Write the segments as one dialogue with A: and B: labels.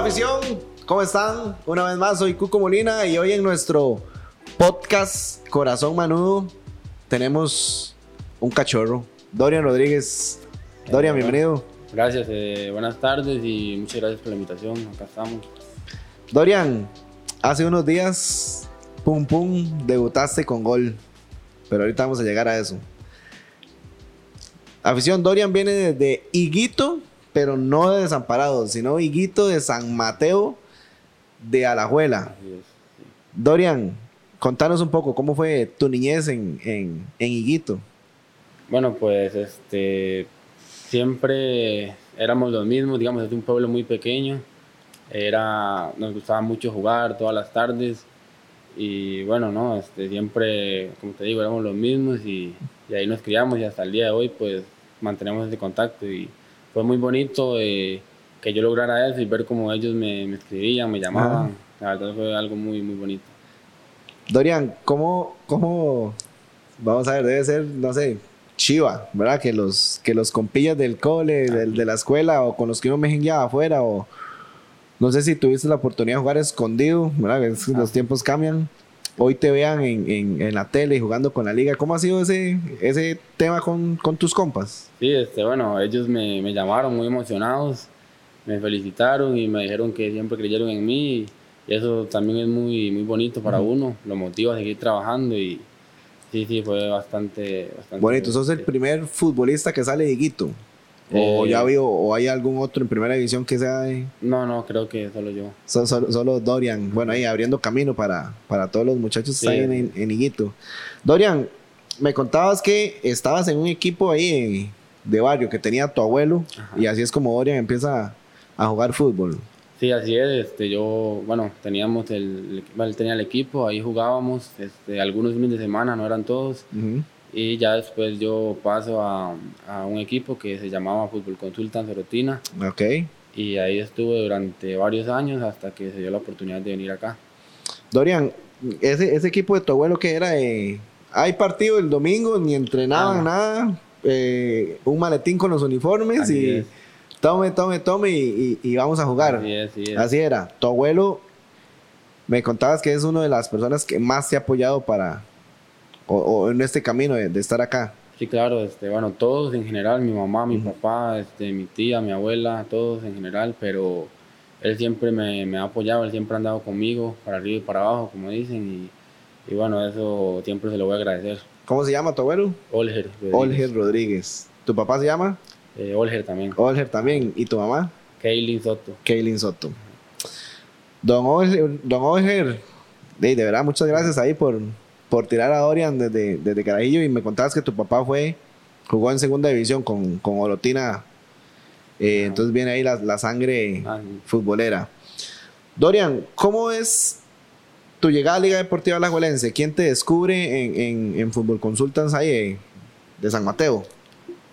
A: afición, ¿cómo están? Una vez más, soy Cuco Molina y hoy en nuestro podcast Corazón Manudo tenemos un cachorro, Dorian Rodríguez. Dorian, bienvenido.
B: Gracias, eh, buenas tardes y muchas gracias por la invitación. Acá estamos.
A: Dorian, hace unos días, pum pum, debutaste con gol, pero ahorita vamos a llegar a eso. Afición, Dorian viene desde Higuito, pero no de Desamparados, sino Higuito de San Mateo de Alajuela. Dorian, contanos un poco cómo fue tu niñez en, en, en Higuito.
B: Bueno, pues este siempre éramos los mismos, digamos, es un pueblo muy pequeño. Era, nos gustaba mucho jugar todas las tardes. Y bueno, no, este, siempre, como te digo, éramos los mismos y, y ahí nos criamos y hasta el día de hoy pues mantenemos ese contacto y fue muy bonito eh, que yo lograra eso y ver cómo ellos me, me escribían, me llamaban. La verdad fue algo muy, muy bonito.
A: Dorian, ¿cómo, cómo, vamos a ver, debe ser, no sé, chiva, ¿verdad? Que los, que los compillas del cole, del- de la escuela o con los que uno me ya afuera o no sé si tuviste la oportunidad de jugar escondido, ¿verdad? Es que los tiempos cambian. Hoy te vean en, en, en la tele jugando con la liga. ¿Cómo ha sido ese, ese tema con, con tus compas?
B: Sí, este, bueno, ellos me, me llamaron muy emocionados, me felicitaron y me dijeron que siempre creyeron en mí y eso también es muy, muy bonito para uno, lo motiva a seguir trabajando y sí, sí, fue bastante... bastante
A: Bonito, sos el primer futbolista que sale de Higuito. O
B: Eh,
A: ya vio, o hay algún otro en primera división que sea de,
B: No, no, creo que solo yo.
A: So- solo, solo Dorian, bueno, ahí abriendo camino para, para todos los muchachos que están en, en Higuito. Dorian, me contabas que estabas en un equipo ahí de barrio que tenía tu abuelo
B: Ajá.
A: y así es como Dorian empieza a, a jugar fútbol.
B: Sí, así es, este, yo, bueno, teníamos el, tenía el equipo, ahí jugábamos, este, algunos fines de semana, no eran todos,
A: Ujú.
B: Y ya después yo paso a, a un equipo que se llamaba Fútbol Consulta Sorotina,
A: Ok.
B: y ahí estuve durante varios años hasta que se dio la oportunidad de venir acá.
A: Dorian, ese, ese equipo de tu abuelo que era, eh, hay partido el domingo, ni entrenaban
B: Ah.
A: nada, eh, un maletín con los uniformes
B: Así
A: y
B: es.
A: tome, tome, tome y, y- y vamos a jugar.
B: Así es, así es.
A: Así era. Tu abuelo, me contabas que es una de las personas que más te ha apoyado para, o, o en este camino de, de estar acá.
B: Sí, claro, este, bueno, todos en general, mi mamá, mi papá, este, mi tía, mi abuela, todos en general, pero él siempre me, me ha apoyado, él siempre ha andado conmigo, para arriba y para abajo, como dicen, y, y bueno, eso siempre se lo voy a agradecer.
A: ¿Cómo se llama tu abuelo?
B: Olger. Rodríguez.
A: Olger Rodríguez. ¿Tu papá se llama?
B: Eh, Olger también.
A: Olger también. ¿Y tu mamá?
B: Kaylin Soto.
A: Kaylin Soto. Don Olger, don Olger, de, de verdad, muchas gracias ahí por, por tirar a Dorian desde, desde Carajillo y me contabas que tu papá fue, jugó en segunda división con, con Orotina. Eh, entonces viene ahí la, la sangre
B: Ah, sí.
A: futbolera. Dorian, ¿cómo es tu llegada a Liga Deportiva Alajuelense? ¿Quién te descubre en, en, en Fútbol Consultants ahí eh, de San Mateo?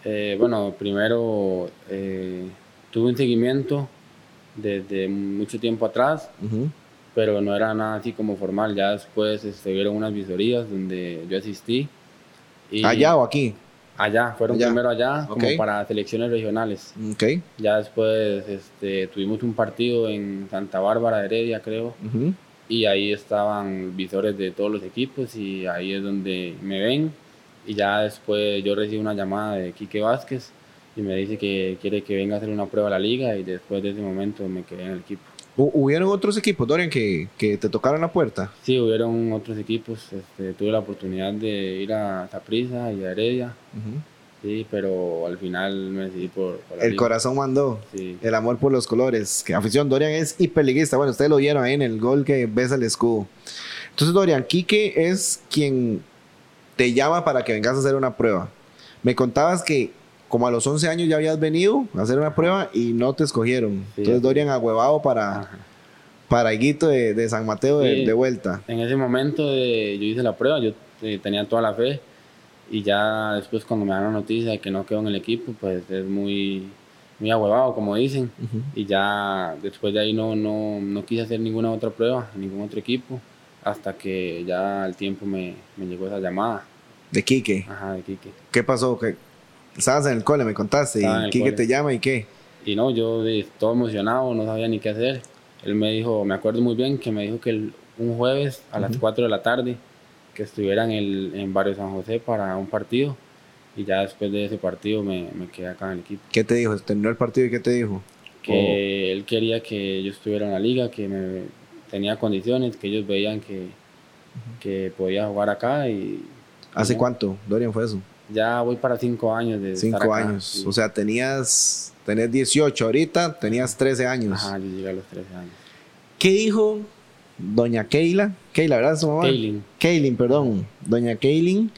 B: Eh, bueno, primero eh, tuve un seguimiento desde mucho tiempo atrás. Pero no era nada así como formal. Ya después se vieron unas visorías donde yo asistí. Y
A: ¿Allá o aquí?
B: Allá, fueron
A: Allá.
B: primero allá, como para selecciones regionales. Ya después este, tuvimos un partido en Santa Bárbara, Heredia, creo,
A: Ujú.
B: y ahí estaban visores de todos los equipos y ahí es donde me ven. Y ya después yo recibo una llamada de Quique Vázquez y me dice que quiere que venga a hacer una prueba a la liga y después de ese momento me quedé en el equipo.
A: Hu- ¿Hubieron otros equipos, Dorian, que, que te tocaron la puerta?
B: Sí, hubieron otros equipos, este, tuve la oportunidad de ir a Saprissa y a Heredia, sí, pero al final me decidí por,
A: El corazón mandó.
B: Sí.
A: El amor por los colores. Que afición, Dorian es hiperliguista. Bueno, ustedes lo vieron ahí en el gol que besa el escudo. Entonces, Dorian, Quique es quien te llama para que vengas a hacer una prueba. Me contabas que como a los 11 años ya habías venido a hacer una prueba y no te escogieron.
B: Sí.
A: Entonces, Dorian ahuevado para,
B: Ajá.
A: para Higuito de, de San Mateo de,
B: Sí.
A: de vuelta.
B: En ese momento de- yo hice la prueba, yo eh, tenía toda la fe y ya después cuando me dan la noticia de que no quedo en el equipo, pues es muy, muy ahuevado, como dicen.
A: Ujú.
B: Y ya después de ahí no, no, no quise hacer ninguna otra prueba ningún otro equipo hasta que ya al tiempo me, me llegó esa llamada.
A: De Quique.
B: Ajá, de Quique.
A: ¿Qué pasó? ¿Qué? Estabas en el cole, me contaste. Y Quique te llama y qué.
B: Y no, yo todo emocionado, no sabía ni qué hacer. él me dijo, me acuerdo muy bien que me dijo que el- un jueves a las 4 de la tarde que estuviera en, el, en Barrio San José para un partido y ya después de ese partido me, me quedé acá en el equipo.
A: ¿Qué te dijo? ¿Terminó el partido y qué te dijo?
B: Que él quería que yo estuviera en la liga, que me, tenía condiciones, que ellos veían que, que podía jugar acá y
A: ¿Hace cuánto, Dorian, fue eso?
B: Ya voy para cinco años de estar
A: Cinco
B: acá,
A: años.
B: sí.
A: O sea, tenías, tenés 18 ahorita, tenías 13 años.
B: Ajá, yo llegué a los 13 años.
A: ¿Qué dijo doña Keila? Keila, ¿verdad? Su mamá.
B: Kaylin.
A: Kaylin, perdón. Doña Kaylin.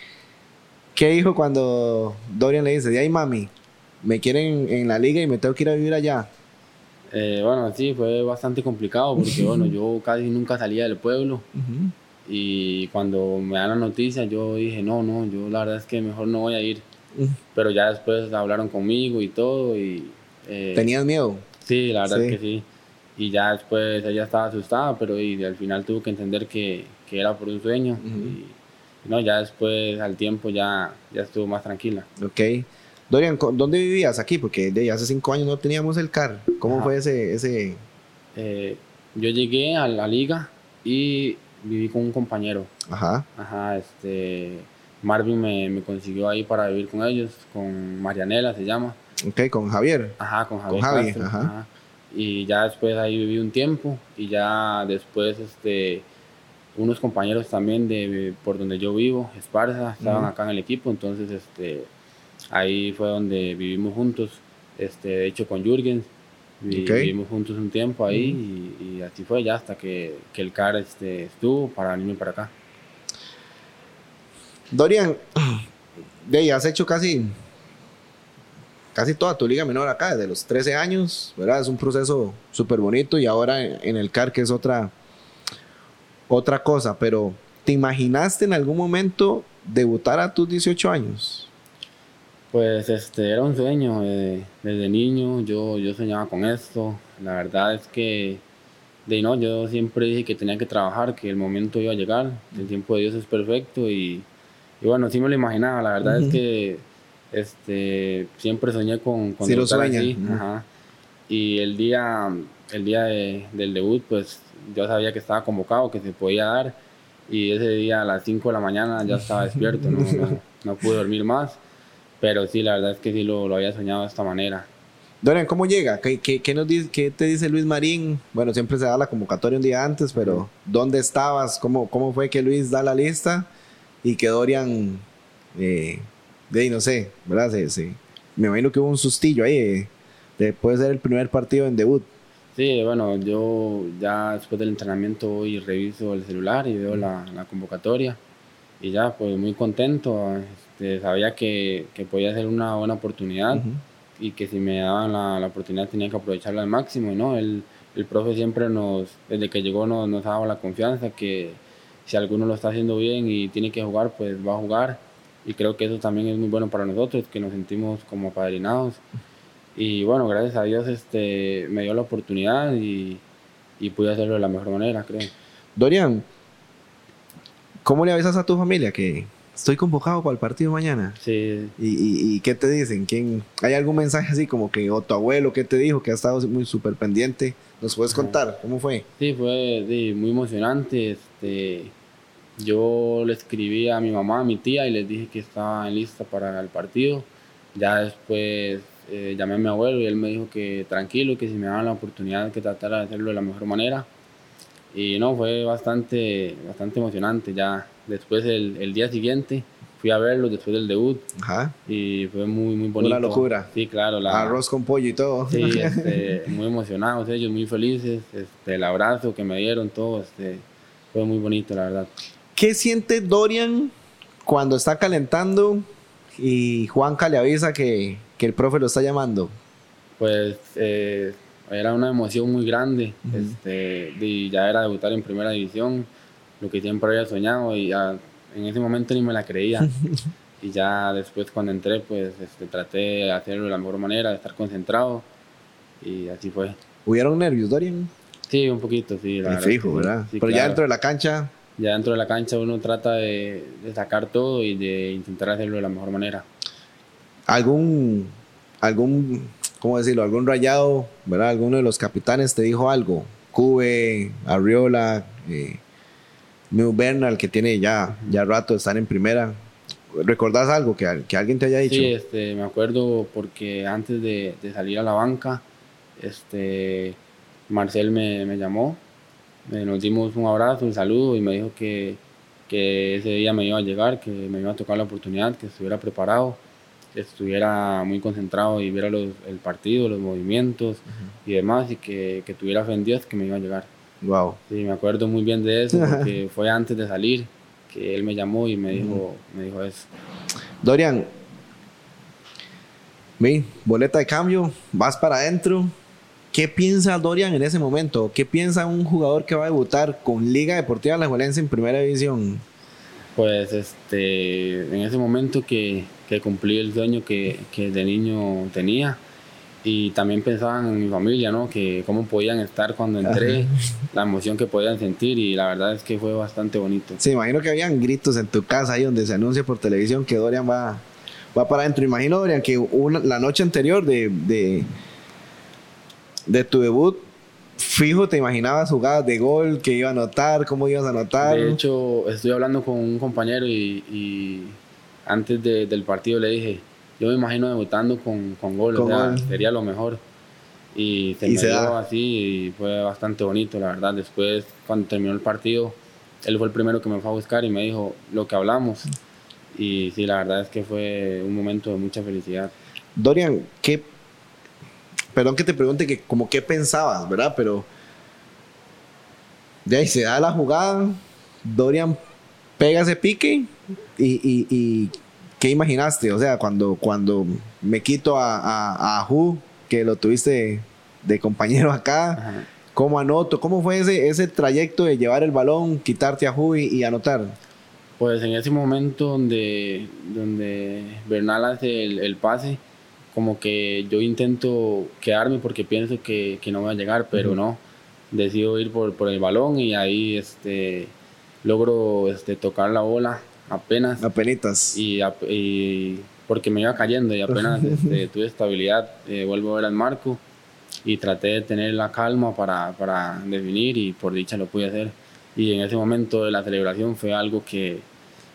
A: ¿Qué dijo cuando Dorian le dice, ay mami, me quieren en la liga y me tengo que ir a vivir allá?
B: Eh, bueno, sí, fue bastante complicado porque, bueno, yo casi nunca salía del pueblo y cuando me dan la noticia yo dije, no, no, yo la verdad es que mejor no voy a ir. Pero ya después hablaron conmigo y todo y... eh,
A: ¿Tenías miedo?
B: Sí, la verdad
A: Sí.
B: es que sí. Y ya después ella estaba asustada, pero y al final tuvo que entender que, que era por un sueño. y, y no, ya después al tiempo ya, ya estuvo más tranquila.
A: Ok. Dorian, ¿co- ¿dónde vivías aquí? Porque de hace cinco años no teníamos el CAR. ¿Cómo
B: Ajá.
A: fue ese, ese?
B: Eh, yo llegué a la liga y viví con un compañero.
A: Ajá.
B: Ajá, este, Marvin me, me consiguió ahí para vivir con ellos, con Marianela se llama.
A: Ok, con Javier.
B: Ajá, con Javier.
A: Javi,
B: Castro,
A: ajá.
B: Y ya después ahí viví un tiempo y ya después este, unos compañeros también de por donde yo vivo, Esparza, estaban acá en el equipo, entonces este, ahí fue donde vivimos juntos, este, de hecho con Jürgen. Vi-
A: Ok.
B: Vivimos juntos un tiempo ahí y, y así fue ya hasta que, que el CAR este, estuvo para venirme para acá.
A: Dorian, de has hecho casi, casi toda tu liga menor acá, desde los 13 años, ¿verdad? Es un proceso súper bonito y ahora en, en el CAR que es otra, otra cosa, pero ¿te imaginaste en algún momento debutar a tus 18 años?
B: Pues este era un sueño eh, desde niño, yo, yo soñaba con esto. La verdad es que de no, yo siempre dije que tenía que trabajar, que el momento iba a llegar, el tiempo de Dios es perfecto y, y bueno, sí me lo imaginaba. La verdad es que este siempre soñé con, con
A: Sí lo sueña,
B: así,
A: ujú.
B: ajá. Y el día el día de- del debut, pues yo sabía que estaba convocado, que se podía dar y ese día a las 5 de la mañana ya estaba despierto, no, no, no pude dormir más. Pero sí, la verdad es que sí lo, lo había soñado de esta manera.
A: Dorian, ¿cómo llega? ¿Qué, qué, qué nos dice, qué te dice Luis Marín? Bueno, siempre se da la convocatoria un día antes, pero ¿dónde estabas? ¿Cómo, cómo fue que Luis da la lista? Y que Dorian, eh, de ahí no sé, ¿verdad? Se, se- me imagino que hubo un sustillo ahí, eh, de puede ser el primer partido en debut.
B: Sí, bueno, yo ya después del entrenamiento voy y reviso el celular y veo la, la convocatoria. Y ya, pues muy contento. Este, sabía que, que podía ser una buena oportunidad y que si me daban la, la oportunidad tenía que aprovecharla al máximo. ¿no? El, el profe siempre nos, desde que llegó, nos, nos daba la confianza que si alguno lo está haciendo bien y tiene que jugar, pues va a jugar. Y creo que eso también es muy bueno para nosotros, que nos sentimos como padrinados. Y bueno, gracias a Dios este, me dio la oportunidad y, y pude hacerlo de la mejor manera, creo.
A: Dorian, ¿cómo le avisas a tu familia que estoy convocado para el partido mañana?
B: Sí,
A: ¿Y, y, y qué te dicen? ¿Quién, ¿Hay algún mensaje así como que, o tu abuelo, qué te dijo, que ha estado muy súper pendiente? ¿Nos puedes contar cómo fue?
B: sí, fue sí, muy emocionante. Este, yo le escribí a mi mamá, a mi tía y les dije que estaba lista para el partido. Ya después eh, llamé a mi abuelo y él me dijo que tranquilo, que si me daban la oportunidad que tratara de hacerlo de la mejor manera. Y no, fue bastante, bastante emocionante. Ya después el, el día siguiente fui a verlo después del debut
A: Ajá.
B: y fue muy, muy bonito.
A: locura.
B: Sí, claro. La,
A: Arroz con pollo y todo.
B: Sí, este, muy emocionados ellos, muy felices. Este, el abrazo que me dieron, todo, este, fue muy bonito, la verdad.
A: ¿Qué siente Dorian cuando está calentando y Juanca le avisa que, que el profe lo está llamando?
B: Pues eh, era una emoción muy grande. este, y ya era debutar en primera división, lo que siempre había soñado y ya en ese momento ni me la creía. y ya después cuando entré, pues este, traté de hacerlo de la mejor manera, de estar concentrado y así fue.
A: ¿Hubieron nervios, Dorian?
B: Sí, un poquito, sí. La verdad
A: fijo,
B: sí.
A: ¿verdad?
B: Sí,
A: Pero ya
B: claro.
A: dentro de la cancha,
B: ya dentro de la cancha uno trata de, de sacar todo y de intentar hacerlo de la mejor manera.
A: algún, algún, ¿cómo decirlo? Algún rayado, ¿verdad? Alguno de los capitanes te dijo algo Cube, Arriola, eh, Meu Bernal, que tiene ya, ya rato de estar en primera. ¿Recordás algo que, que alguien te haya dicho?
B: Sí, este, me acuerdo porque antes de, de salir a la banca, este, Marcel me, me llamó, eh, nos dimos un abrazo, un saludo y me dijo que, que ese día me iba a llegar, que me iba a tocar la oportunidad, que estuviera preparado, que estuviera muy concentrado y viera los, el partido, los movimientos y demás, y que, que tuviera fe en Dios que me iba a llegar.
A: Wow.
B: Sí, me acuerdo muy bien de eso, porque fue antes de salir que él me llamó y me dijo, me dijo eso.
A: Dorian, mi boleta de cambio, vas para adentro. ¿Qué piensa Dorian en ese momento? ¿Qué piensa un jugador que va a debutar con Liga Deportiva La Juelense en primera división?
B: Pues este, en ese momento que, que cumplí el sueño que, que de niño tenía y también pensaban en mi familia, ¿no? Que cómo podían estar cuando entré, la emoción que podían sentir y la verdad es que fue bastante bonito.
A: Sí, imagino que habían gritos en tu casa ahí donde se anuncia por televisión que Dorian va, va para adentro. Imagino, Dorian, que una, la noche anterior de, de, de tu debut, fijo, te imaginabas jugadas de gol, que iba a anotar, cómo ibas a anotar.
B: De hecho, estoy hablando con un compañero y, y antes de, del partido le dije, yo me imagino debutando con, con gol,
A: Con
B: o sea,
A: gol.
B: sería lo mejor. Y se
A: Y
B: me
A: se
B: dio
A: da.
B: así y fue bastante bonito, la verdad. Después, cuando terminó el partido, él fue el primero que me fue a buscar y me dijo lo que hablamos. Y sí, la verdad es que fue un momento de mucha felicidad.
A: Dorian, ¿qué? Perdón que te pregunte que como qué pensabas, ¿verdad? Pero de ahí se da la jugada, Dorian pega ese pique y, y- y ¿qué imaginaste? O sea, cuando, cuando me quito a, a, a Ajú, que lo tuviste de compañero acá,
B: Ajá.
A: ¿cómo anoto? ¿Cómo fue ese, ese trayecto de llevar el balón, quitarte a Ajú y, y anotar?
B: Pues en ese momento donde, donde Bernal hace el, el pase, como que yo intento quedarme porque pienso que, que no voy a llegar, pero no. Decido ir por, por el balón y ahí este, logro este, tocar la bola apenas.
A: Apenitas.
B: Y, porque me iba cayendo y apenas este, tuve estabilidad, eh, vuelvo a ver al marco y traté de tener la calma para, para definir y por dicha lo pude hacer. Y en ese momento de la celebración fue algo que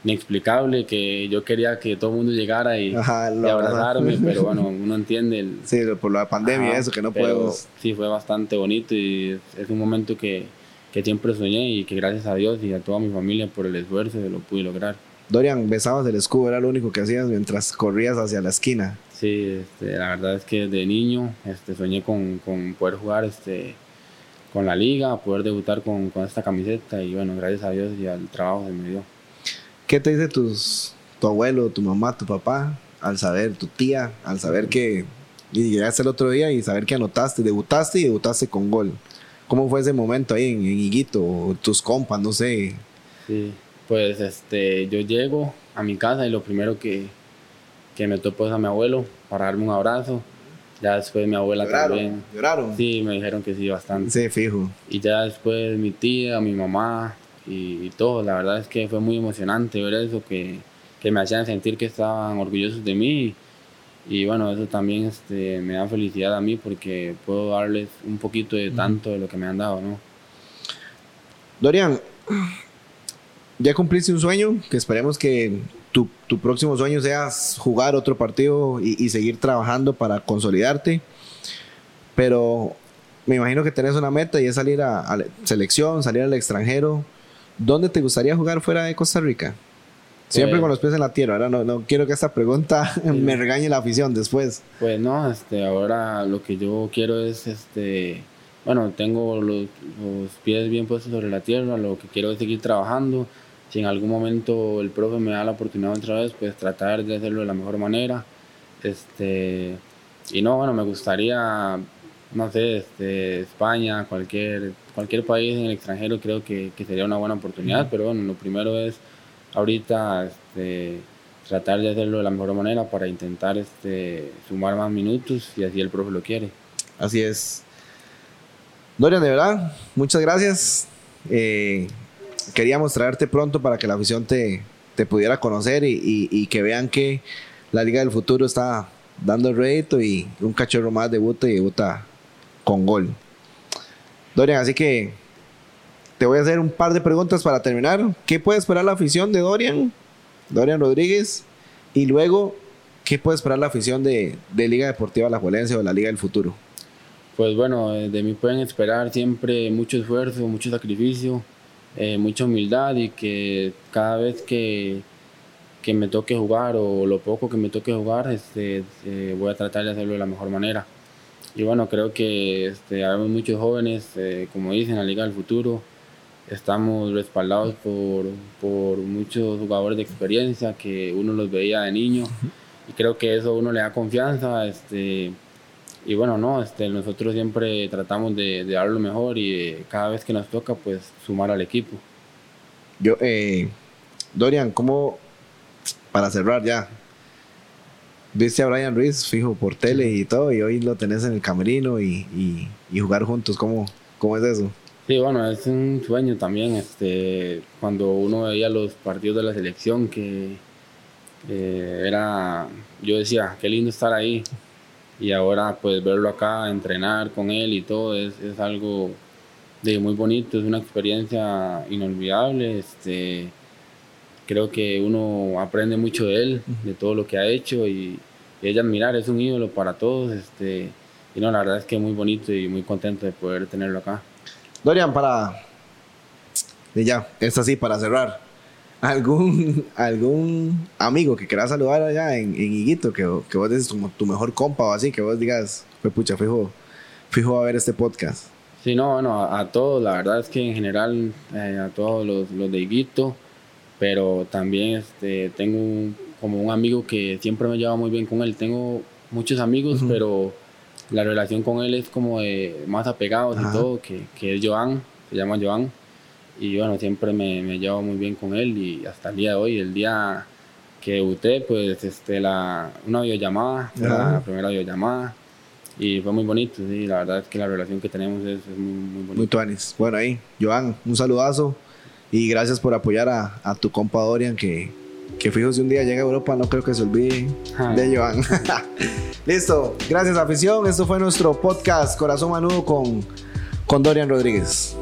B: inexplicable, que yo quería que todo el mundo llegara y,
A: Ajá,
B: y abrazarme, pero bueno, uno entiende el...
A: Sí, por la pandemia,
B: Ajá,
A: eso, que no podemos...
B: Sí, fue bastante bonito y es un momento que, que siempre soñé y que gracias a Dios y a toda mi familia por el esfuerzo lo pude lograr.
A: Dorian, besabas el escudo, era lo único que hacías mientras corrías hacia la esquina.
B: Sí, este, la verdad es que de niño este, soñé con, con poder jugar este, con la liga, poder debutar con, con esta camiseta y bueno, gracias a Dios y al trabajo se me dio.
A: ¿Qué te dice tus, tu abuelo, tu mamá, tu papá, al saber, tu tía, al saber que y llegaste el otro día y saber que anotaste, debutaste y debutaste con gol? ¿Cómo fue ese momento ahí en, en Higuito? O tus compas, no sé.
B: Sí, pues este, yo llego a mi casa y lo primero que, que me topo es a mi abuelo para darme un abrazo. Ya después mi abuela también.
A: ¿Lloraron?
B: Sí, me dijeron que sí, bastante.
A: Sí, fijo.
B: Y ya después mi tía, mi mamá y, y todo. La verdad es que fue muy emocionante ver eso, que, que me hacían sentir que estaban orgullosos de mí. Y bueno, eso también este, me da felicidad a mí porque puedo darles un poquito de tanto de lo que me han dado, ¿no?
A: Dorian, ya cumpliste un sueño, que esperemos que tu, tu próximo sueño sea jugar otro partido y, y seguir trabajando para consolidarte. Pero me imagino que tenés una meta y es salir a, a la selección, salir al extranjero. ¿Dónde te gustaría jugar fuera de Costa Rica? Siempre
B: Pues-
A: con los pies en la tierra. Ahora no, no quiero que esta pregunta me regañe la afición después.
B: Pues no, este, ahora lo que yo quiero es, este, bueno, tengo los, los pies bien puestos sobre la tierra, lo que quiero es seguir trabajando. Si en algún momento el profe me da la oportunidad otra vez, pues tratar de hacerlo de la mejor manera. Este, y no, bueno, me gustaría, no sé, este, España, cualquier, cualquier país en el extranjero creo que, que sería una buena oportunidad, pero bueno, lo primero es ahorita este, tratar de hacerlo de la mejor manera para intentar este, sumar más minutos y así el profe lo quiere.
A: Así es. Dorian, de verdad, muchas gracias. Eh, queríamos traerte pronto para que la afición te, pudiera conocer y, y- que vean que la Liga del Futuro está dando el rédito y un cachorro más debuta y debuta con gol. Dorian, así que te voy a hacer un par de preguntas para terminar. ¿Qué puede esperar la afición de Dorian? Dorian Rodríguez. Y luego, ¿qué puede esperar la afición de, de Liga Deportiva La Juelense o la Liga del Futuro?
B: Pues bueno, eh, de mí pueden esperar siempre mucho esfuerzo, mucho sacrificio, eh, mucha humildad y que cada vez que, que, me toque jugar o lo poco que me toque jugar, este, eh, voy a tratar de hacerlo de la mejor manera. Y bueno, creo que este, hay muchos jóvenes, como dicen, la Liga del Futuro, estamos respaldados por, por, muchos jugadores de experiencia que uno los veía de niño. Y creo que eso a uno le da confianza este y bueno no este nosotros siempre tratamos de, dar lo mejor y cada vez que nos toca pues sumar al equipo.
A: Yo eh, Dorian cómo para cerrar ya viste a Brian Ruiz fijo por tele y todo y hoy lo tenés en el camerino y, y, y jugar juntos cómo cómo es eso
B: Sí, bueno, es un sueño también, este, cuando uno veía los partidos de la selección, que eh, era, yo decía, qué lindo estar ahí, y ahora pues verlo acá, entrenar con él y todo, es, es algo de muy bonito, es una experiencia inolvidable, este, creo que uno aprende mucho de él, de todo lo que ha hecho, y, y es admirar, es un ídolo para todos, este, y no, la verdad es que es muy bonito y muy contento de poder tenerlo acá.
A: Dorian, para. Y ya, es así, para cerrar. ¿Algún, algún amigo que quieras saludar allá en, en Higuito, que, que vos dices como tu mejor compa o así, que vos digas, fue pucha, fijo, fijo a ver este podcast?
B: Sí, no, bueno, a, todos, la verdad es que en general, eh, a todos los, los, de Higuito, pero también este, tengo como un amigo que siempre me lleva muy bien con él. Tengo muchos amigos, pero la relación con él es como de más apegados y todo, que, que, es Joan, se llama Joan. Y bueno, siempre me, me, llevo muy bien con él y hasta el día de hoy, el día que debuté, pues este, la, una videollamada, la primera videollamada. Y fue muy bonito, sí, la verdad es que la relación que tenemos es, muy, muy bonita.
A: Muy tuanis. Bueno, ahí, Joan, un saludazo y gracias por apoyar a, a tu compa Dorian, que, que fijo si un día llega a Europa, no creo que se olvide de Joan. Listo. Gracias, afición. Esto fue nuestro podcast Corazón Manudo con, con Dorian Rodríguez.